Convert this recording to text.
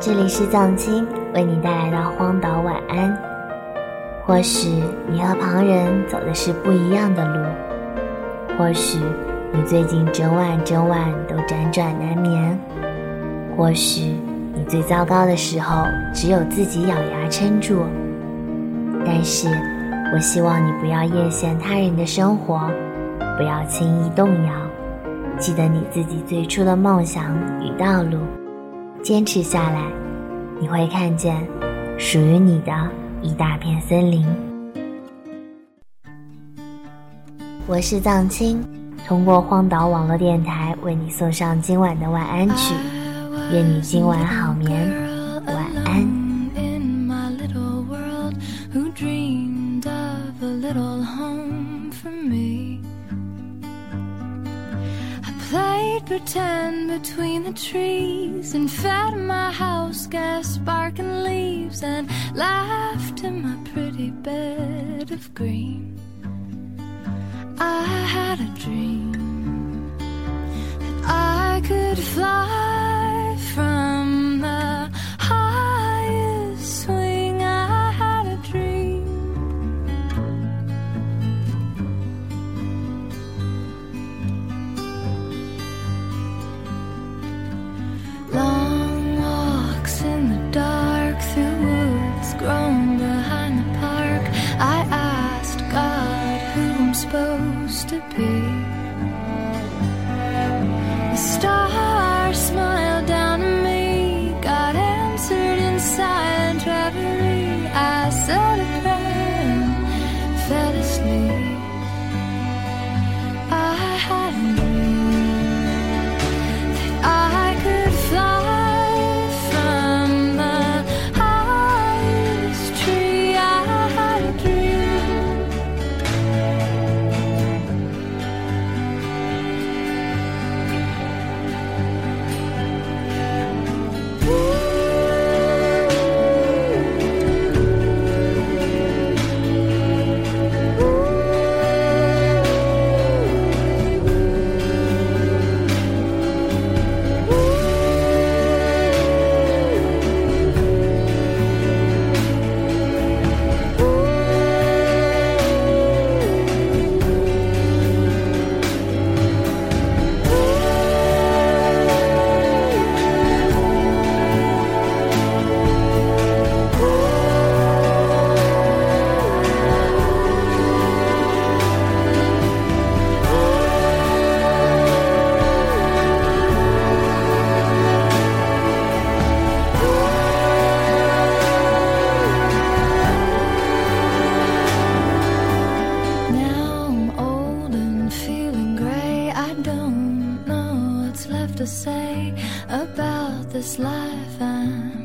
这里是藏青为你带来的荒岛晚安。或许你和旁人走的是不一样的路，或许你最近整晚整晚都辗转难眠，或许你最糟糕的时候只有自己咬牙撑住。但是，我希望你不要艳羡他人的生活，不要轻易动摇，记得你自己最初的梦想与道路。坚持下来，你会看见属于你的一大片森林。我是藏青，通过荒岛网络电台为你送上今晚的晚安曲。愿你今晚好眠，Played pretend between the trees and fed my house gas sparking leaves and laughed in my pretty bed of green. I had a dream that I could fly supposed to be. The stars to say about this life I'm